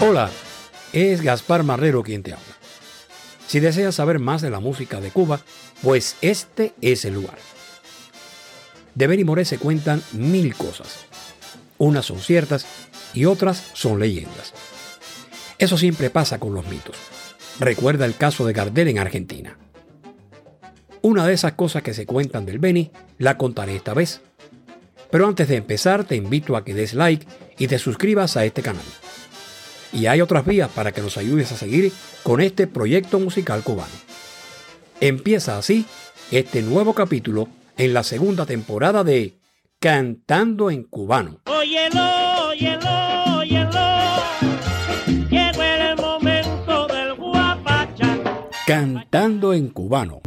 Hola, es Gaspar Marrero quien te habla. Si deseas saber más de la música de Cuba, pues este es el lugar. De Benny Moré se cuentan mil cosas. Unas son ciertas y otras son leyendas. Eso siempre pasa con los mitos. Recuerda el caso de Gardel en Argentina. Una de esas cosas que se cuentan del Beni la contaré esta vez. Pero antes de empezar te invito a que des like y te suscribas a este canal. Y hay otras vías para que nos ayudes a seguir con este proyecto musical cubano. Empieza así este nuevo capítulo en la segunda temporada de Cantando en Cubano. Óyelo, óyelo, óyelo. Llegó el momento del. Cantando en Cubano.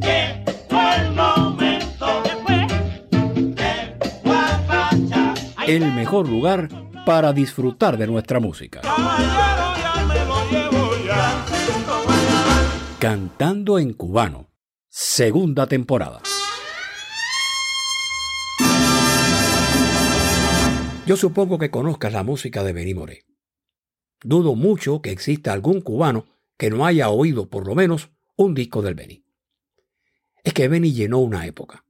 El mejor lugar para disfrutar de nuestra música. Cantando en Cubano. Segunda temporada. Yo supongo que conozcas la música de Benny Moré. Dudo mucho que exista algún cubano que no haya oído por lo menos un disco del Benny. Es que Benny llenó una época.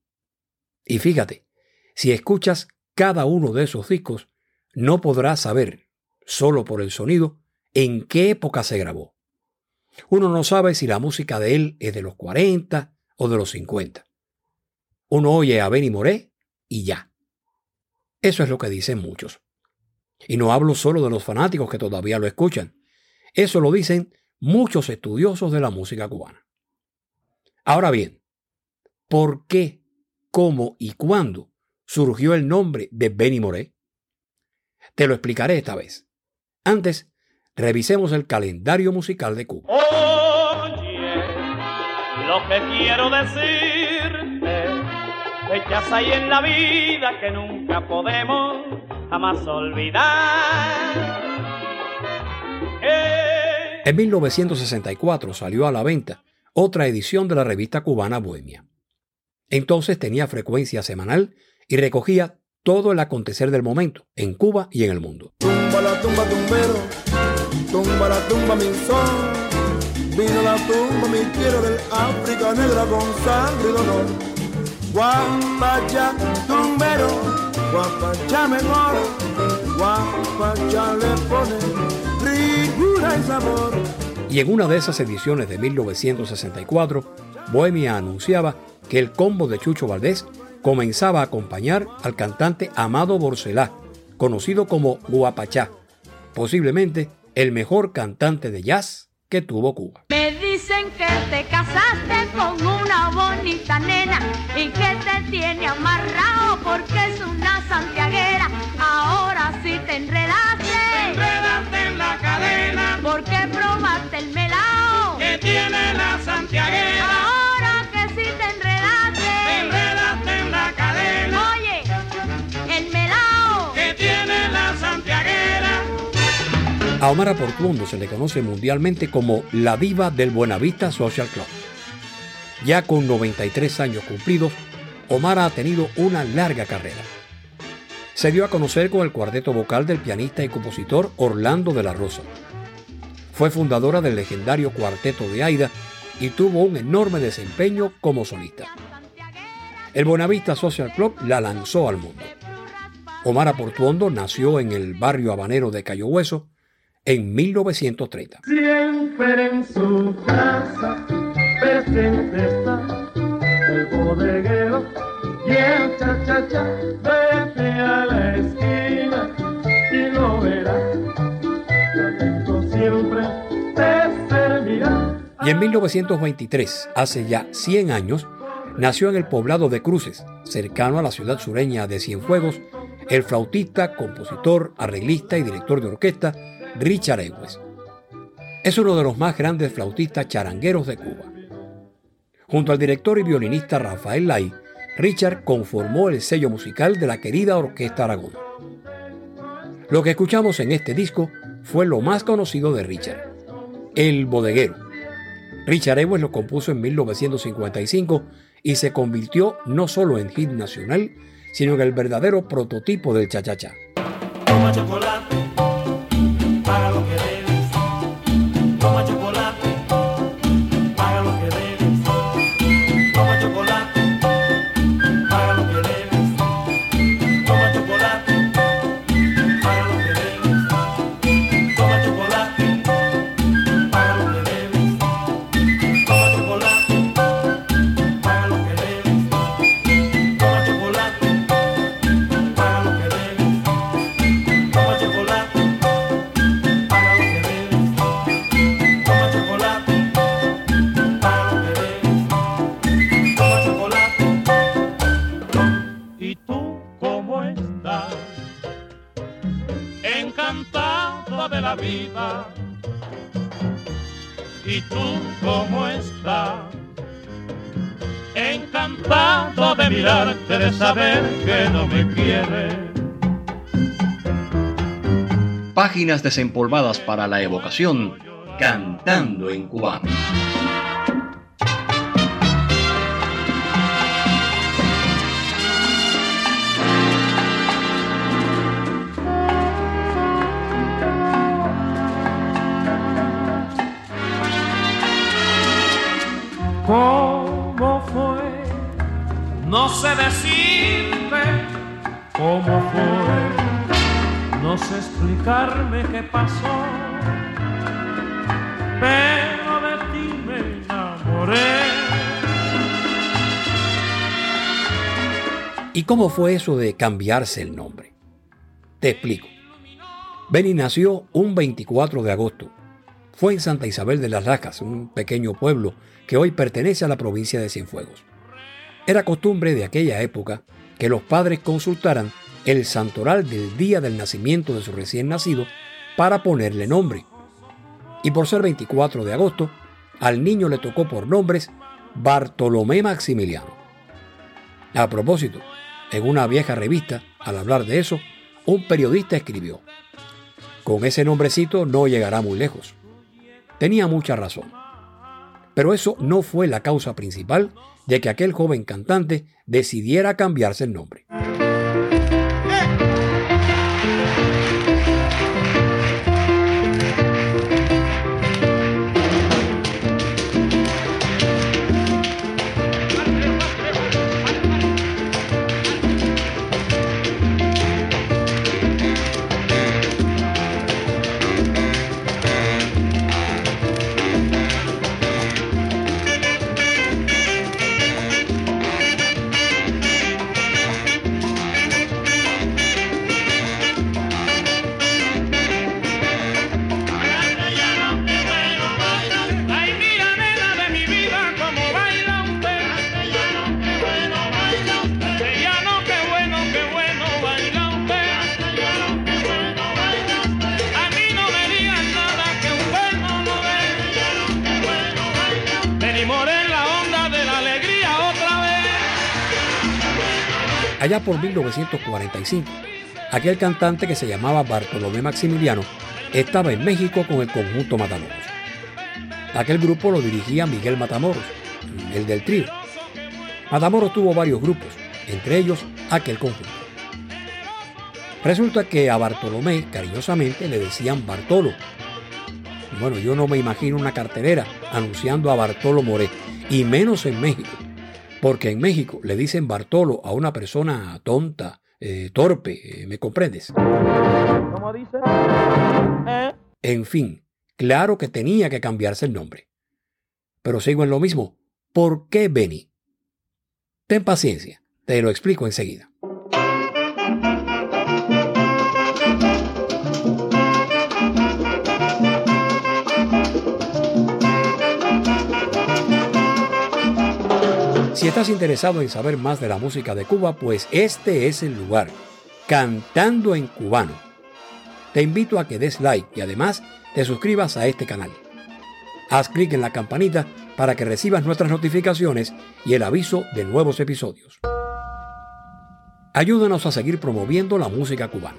Y fíjate, si escuchas cada uno de esos discos, no podrás saber, solo por el sonido, en qué época se grabó. Uno no sabe si la música de él es de los 40 o de los 50. Uno oye a Benny Moré y ya. Eso es lo que dicen muchos. Y no hablo solo de los fanáticos que todavía lo escuchan. Eso lo dicen muchos estudiosos de la música cubana. Ahora bien, ¿por qué, cómo y cuándo surgió el nombre de Benny Moré? Te lo explicaré esta vez. Antes, revisemos el calendario musical de Cuba. Oye, lo que quiero decirte, fechas hay en la vida que nunca podemos jamás olvidar. Eh, En 1964 salió a la venta otra edición de la revista cubana Bohemia. Entonces tenía frecuencia semanal y recogía todo el acontecer del momento en Cuba y en el mundo. Tumba la tumba tumbero, tumba la tumba mi son. Vino la tumba mi quiero del África negra con sangre y dolor. Guapacha tumbero, guapacha mejor. Guapacha le pone ricura y sabor. Y en una de esas ediciones de 1964, Bohemia anunciaba que el combo de Chucho Valdés comenzaba a acompañar al cantante Amado Borcelá, conocido como Guapachá, posiblemente el mejor cantante de jazz que tuvo Cuba. Me dicen que te casaste con una bonita nena y que te tiene amarrado porque es una santiaguera. A Omar Portuondo se le conoce mundialmente como la diva del Buenavista Social Club. Ya con 93 años cumplidos, Omar ha tenido una larga carrera. Se dio a conocer con el cuarteto vocal del pianista y compositor Orlando de la Rosa. Fue fundadora del legendario Cuarteto de Aida y tuvo un enorme desempeño como solista. El Buenavista Social Club la lanzó al mundo. Omar Portuondo nació en el barrio habanero de Cayo Hueso en 1930. Siempre en su casa presente está el bodeguero y el cha-cha-cha. Vete a la esquina y lo verás. siempre te servirá. Y en 1923, hace ya 100 años, nació en el poblado de Cruces, cercano a la ciudad sureña de Cienfuegos, el flautista, compositor, arreglista y director de orquesta Richard Ewes. Es uno de los más grandes flautistas charangueros de Cuba. Junto al director y violinista Rafael Lai, Richard conformó el sello musical de la querida Orquesta Aragón. Lo que escuchamos en este disco fue lo más conocido de Richard, El Bodeguero, Richard Ewes lo compuso en 1955 y se convirtió no solo en hit nacional, sino en el verdadero prototipo del cha-cha-cha. Saber que no me quieres. Páginas desempolvadas para la evocación, cantando en cubano. No sé decirte cómo fue. No sé explicarme qué pasó. Pero de ti me enamoré. ¿Y cómo fue eso de cambiarse el nombre? Te explico. Benny nació un 24 de agosto. Fue en Santa Isabel de las Lajas, un pequeño pueblo que hoy pertenece a la provincia de Cienfuegos. Era costumbre de aquella época que los padres consultaran el santoral del día del nacimiento de su recién nacido para ponerle nombre. Y por ser 24 de agosto, al niño le tocó por nombres Bartolomé Maximiliano. A propósito, en una vieja revista, al hablar de eso, un periodista escribió, con ese nombrecito no llegará muy lejos. Tenía mucha razón. Pero eso no fue la causa principal de que aquel joven cantante decidiera cambiarse el nombre. Allá por 1945, aquel cantante que se llamaba Bartolomé Maximiliano estaba en México con el conjunto Matamoros. Aquel grupo lo dirigía Miguel Matamoros, el del trío. Matamoros tuvo varios grupos, entre ellos aquel conjunto. Resulta que a Bartolomé cariñosamente le decían Bartolo. Bueno, yo no me imagino una cartelera anunciando a Bartolo Moré, y menos en México, porque en México le dicen Bartolo a una persona tonta, eh, torpe, eh, ¿me comprendes? ¿Cómo dice? ¿Eh? En fin, claro que tenía que cambiarse el nombre. Pero sigo en lo mismo. ¿Por qué Benny? Ten paciencia, te lo explico enseguida. Si estás interesado en saber más de la música de Cuba, pues este es el lugar, Cantando en Cubano. Te invito a que des like y además te suscribas a este canal. Haz clic en la campanita para que recibas nuestras notificaciones y el aviso de nuevos episodios. Ayúdanos a seguir promoviendo la música cubana.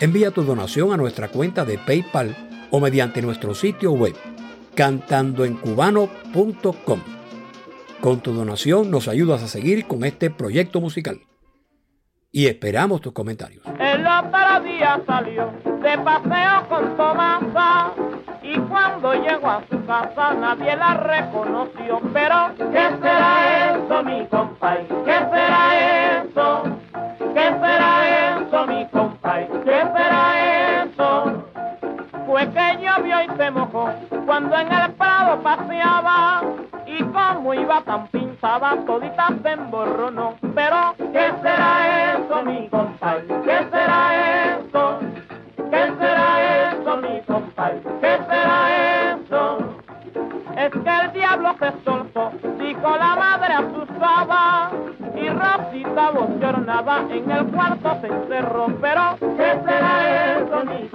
Envía tu donación a nuestra cuenta de PayPal o mediante nuestro sitio web cantandoencubano.com. Con tu donación nos ayudas a seguir con este proyecto musical. Y esperamos tus comentarios. El otro día salió de paseo con Tomasa y cuando llegó a su casa nadie la reconoció. Pero, ¿qué será eso, mi compay? ¿Qué será eso? ¿Qué será eso, mi compay? ¿Qué será eso? Fue que llovió y se mojó cuando en el prado paseaba y como iba tan pintada todita se emborronó. Pero, ¿qué será eso, mi compay? ¿Qué será eso? ¿Qué será eso, mi compay? ¿Qué será eso? Es que el diablo se soltó, dijo la madre asustada, y Rosita bochornada en el cuarto se encerró. Pero, ¿qué será eso, mi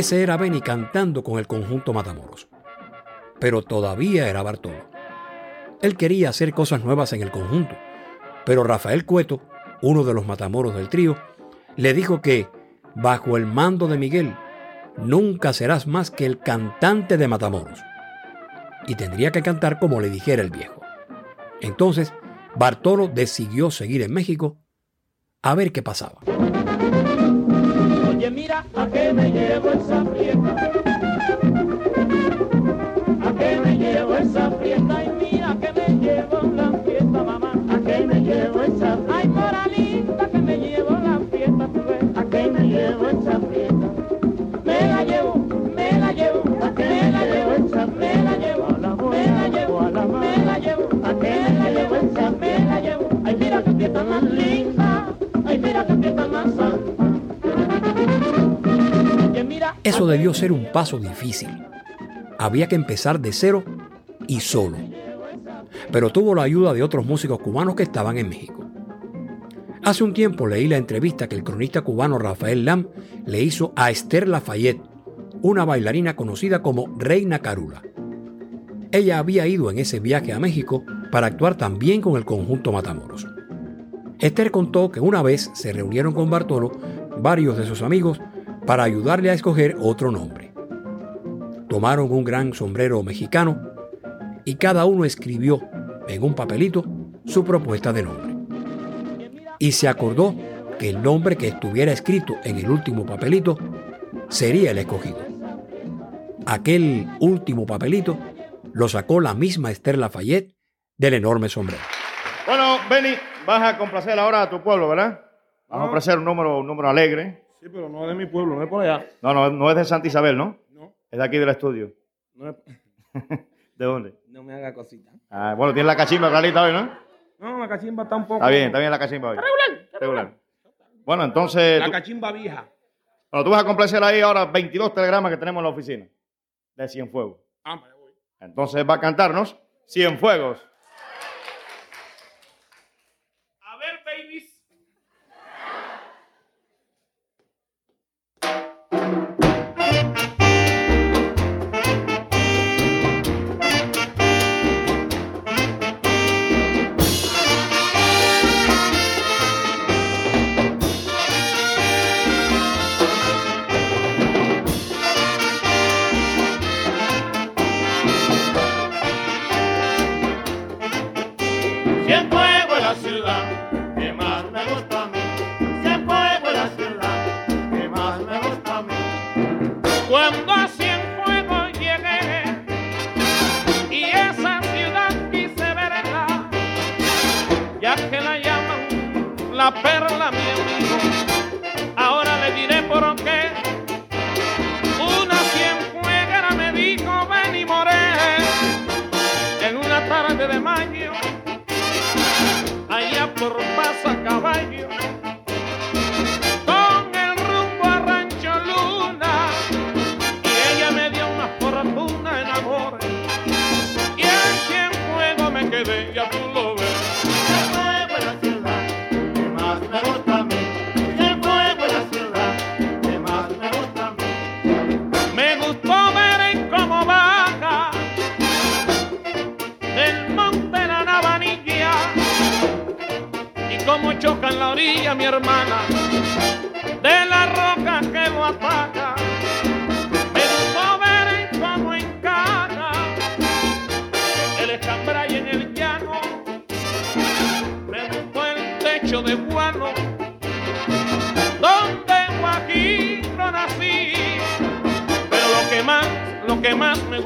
Ese era Benny cantando con el conjunto Matamoros. Pero todavía era Bartolo. Él quería hacer cosas nuevas en el conjunto, pero Rafael Cueto, uno de los Matamoros del trío, le dijo que, bajo el mando de Miguel, nunca serás más que el cantante de Matamoros. Y tendría que cantar como le dijera el viejo. Entonces, Bartolo decidió seguir en México a ver qué pasaba. Mira, ¿a qué me llevo esa fiesta? ¿A qué me llevo esa fiesta? Y mira que me llevo la fiesta, mamá. ¿A qué me llevo esa fiesta? Ay, moralita, que me llevo la fiesta, tú ves. ¿A qué me llevo esa fiesta? Me la llevo, me la llevo, ¿a qué me la llevo esa? Me la llevo, me la llevo, me la llevo, ¿a qué me la llevo esa? Me la llevo. Ay, mira qué fiesta más linda. Eso debió ser un paso difícil. Había que empezar de cero y solo. Pero tuvo la ayuda de otros músicos cubanos que estaban en México. Hace un tiempo leí la entrevista que el cronista cubano Rafael Lam le hizo a Esther Lafayette, una bailarina conocida como Reina Carula. Ella había ido en ese viaje a México para actuar también con el conjunto Matamoros. Esther contó que una vez se reunieron con Bartolo varios de sus amigos para ayudarle a escoger otro nombre. Tomaron un gran sombrero mexicano y cada uno escribió en un papelito su propuesta de nombre. Y se acordó que el nombre que estuviera escrito en el último papelito sería el escogido. Aquel último papelito lo sacó la misma Esther Lafayette del enorme sombrero. Bueno, Benny, vas a complacer ahora a tu pueblo, ¿verdad? Vamos a ofrecer un número, un número alegre. Sí, pero no es de mi pueblo, no es por allá. No, no, no es de Santa Isabel, ¿no? No, Es de aquí del estudio. no, es- ¿De dónde? no me haga cosita. Ah, bueno, tienes la cachimba clarita hoy, ¿no? No, la cachimba está un poco. Está bien, está bien la cachimba hoy. Regular. Regular. Bueno, entonces, La tú, cachimba vieja. bueno, tú vas a complacer ahí ahora 22 telegramas que tenemos en la oficina de Cienfuegos. Ah, me voy. Entonces va a cantarnos Cienfuegos.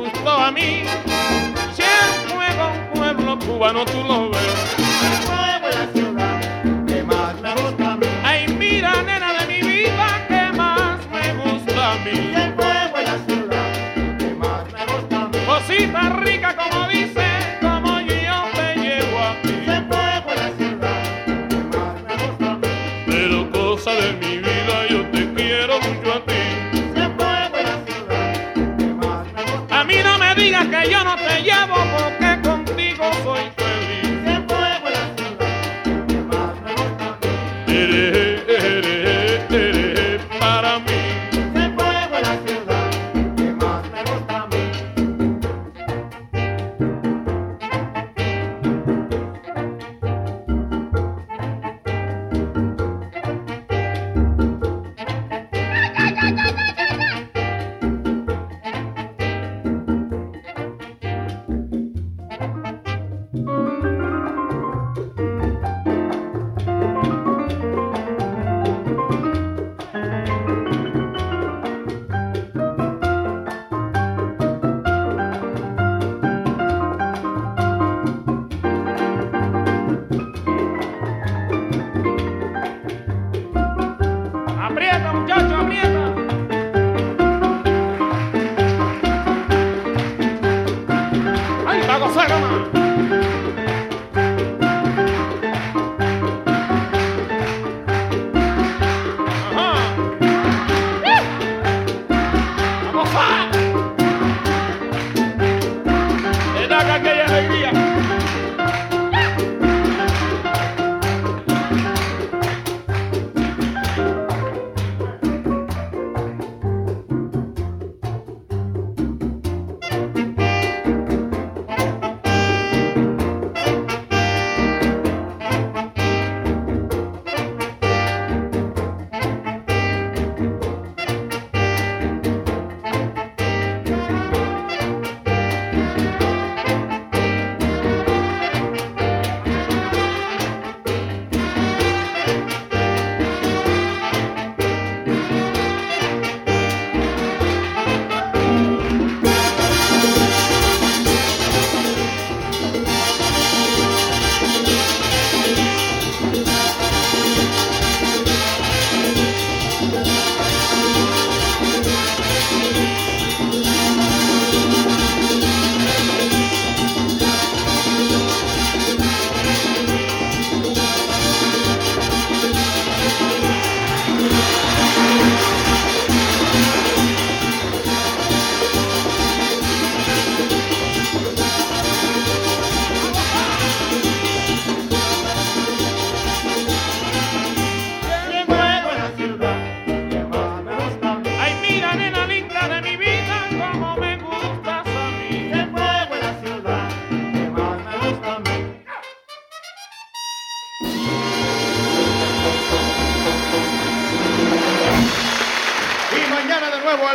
gustó a mí. Si el nuevo pueblo cubano tú lo ves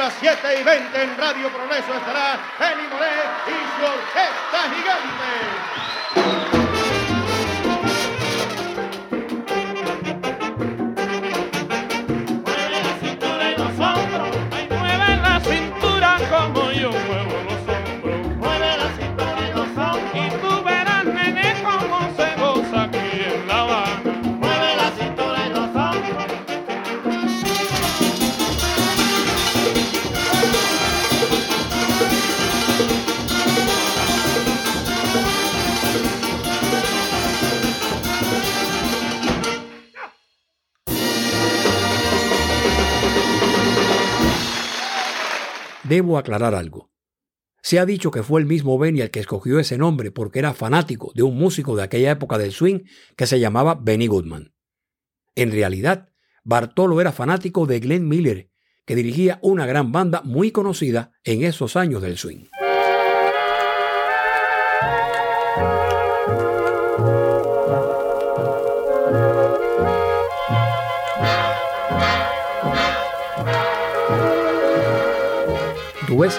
las 7 y 20 en Radio Progreso estará Eni Moré y su orquesta gigante. debo aclarar algo. Se ha dicho que fue el mismo Benny el que escogió ese nombre porque era fanático de un músico de aquella época del swing que se llamaba Benny Goodman. En realidad, Bartolo era fanático de Glenn Miller, que dirigía una gran banda muy conocida en esos años del swing. Vez,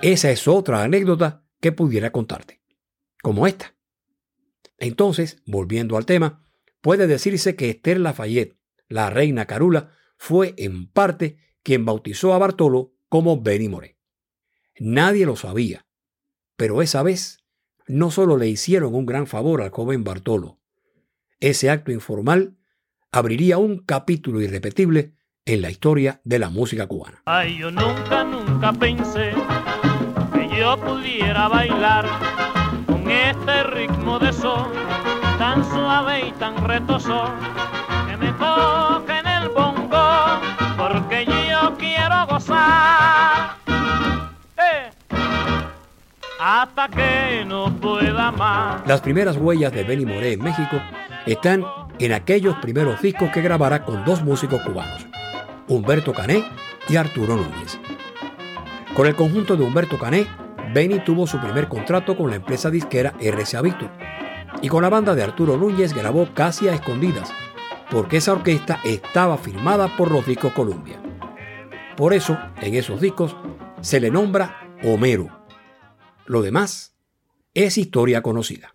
esa es otra anécdota que pudiera contarte, como esta. Entonces, volviendo al tema, puede decirse que Esther Lafayette, la reina Carula, fue en parte quien bautizó a Bartolo como Benny Moré. Nadie lo sabía, pero esa vez no solo le hicieron un gran favor al joven Bartolo, ese acto informal abriría un capítulo irrepetible en la historia de la música cubana. Ay, yo nunca, nunca pensé que yo pudiera bailar con este ritmo de sol tan suave y tan retoso que me toque en el bongo porque yo quiero gozar. Eh, hasta que no pueda más. Las primeras huellas de Benny Moré en México están en aquellos primeros discos que grabara con dos músicos cubanos, Humberto Cané y Arturo Núñez. Con el conjunto de Humberto Cané, Benny tuvo su primer contrato con la empresa disquera RCA Victor, y con la banda de Arturo Núñez grabó casi a escondidas, porque esa orquesta estaba firmada por los discos Columbia. Por eso, en esos discos, se le nombra Homero. Lo demás es historia conocida.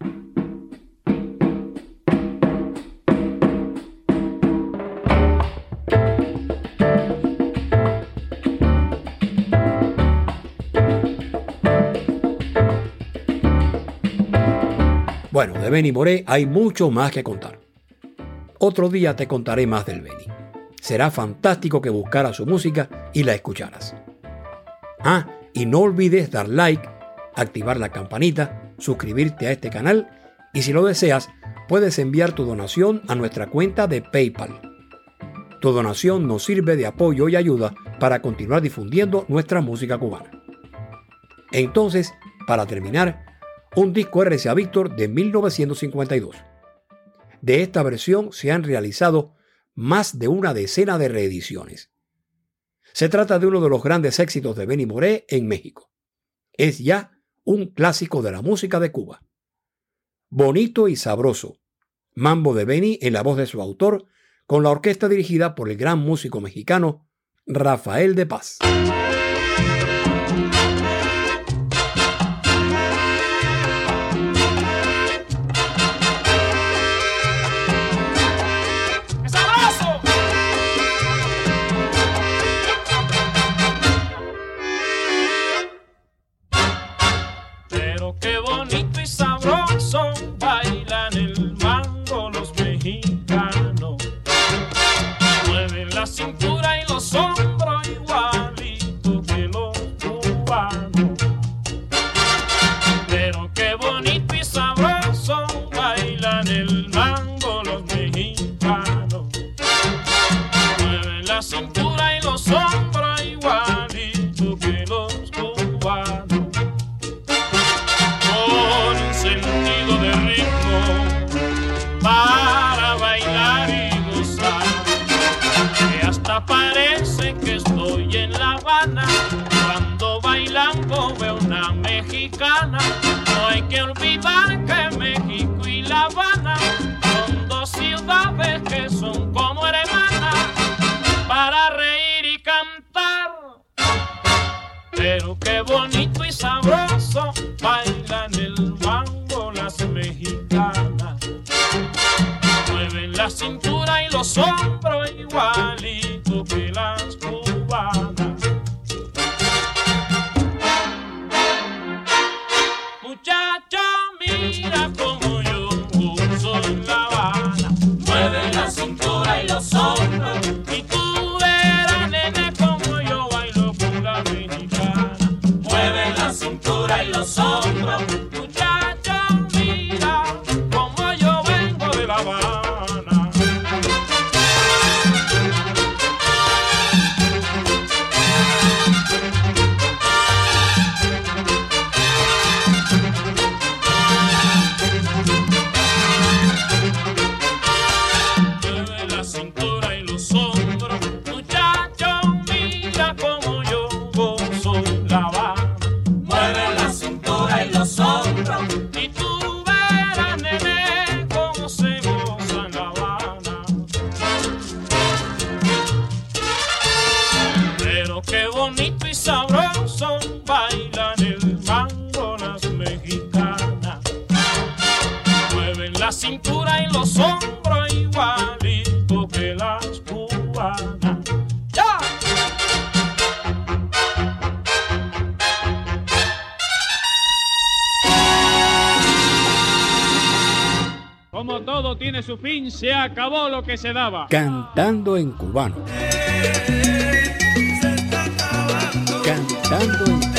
De Benny Moré hay mucho más que contar. Otro día te contaré más del Benny. Será fantástico que buscaras su música y la escucharas. Ah, y no olvides dar like, activar la campanita, suscribirte a este canal y si lo deseas, puedes enviar tu donación a nuestra cuenta de PayPal. Tu donación nos sirve de apoyo y ayuda para continuar difundiendo nuestra música cubana. Entonces, para terminar, un disco RCA Victor de 1952. De esta versión se han realizado más de una decena de reediciones. Se trata de uno de los grandes éxitos de Benny Moré en México. Es ya un clásico de la música de Cuba. Bonito y sabroso. Mambo de Benny en la voz de su autor, con la orquesta dirigida por el gran músico mexicano Rafael de Paz. Cuando bailando veo una mexicana. No hay que olvidar que México y La Habana son dos ciudades que son como hermanas para reír y cantar. Pero qué bonito y sabroso bailan el bango las mexicanas. Mueven la cintura y los hombros igualito que las sabroso bailan el mango las mexicanas. Mueven la cintura y los hombros igualito que las cubanas. ¡Ya! Como todo tiene su fin, se acabó lo que se daba. Cantando en cubano. Thank en